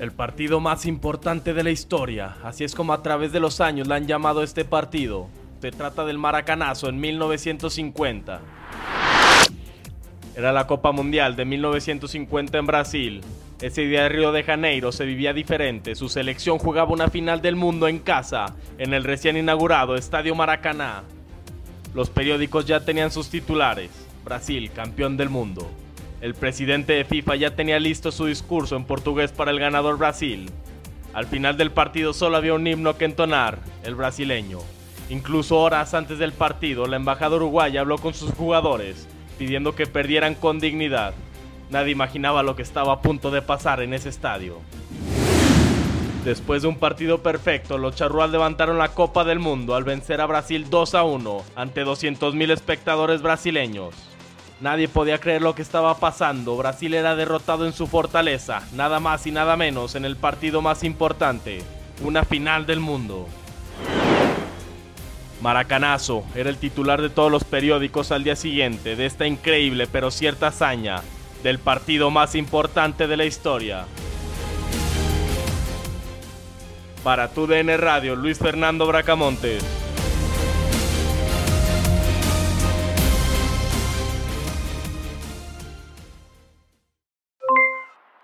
El partido más importante de la historia, así es como a través de los años le han llamado este partido. Se trata del Maracanazo en 1950. Era la Copa Mundial de 1950 en Brasil. Ese día de Río de Janeiro se vivía diferente. Su selección jugaba una final del mundo en casa, en el recién inaugurado Estadio Maracaná. Los periódicos ya tenían sus titulares. Brasil, campeón del mundo. El presidente de FIFA ya tenía listo su discurso en portugués para el ganador Brasil. Al final del partido solo había un himno que entonar, el brasileño. Incluso horas antes del partido, la embajada uruguaya habló con sus jugadores, pidiendo que perdieran con dignidad. Nadie imaginaba lo que estaba a punto de pasar en ese estadio. Después de un partido perfecto, los charrúas levantaron la Copa del Mundo al vencer a Brasil 2 a 1 ante 200.000 espectadores brasileños. Nadie podía creer lo que estaba pasando. Brasil era derrotado en su fortaleza, nada más y nada menos en el partido más importante, una final del mundo. Maracanazo era el titular de todos los periódicos al día siguiente de esta increíble pero cierta hazaña del partido más importante de la historia. Para tu DN Radio, Luis Fernando Bracamontes.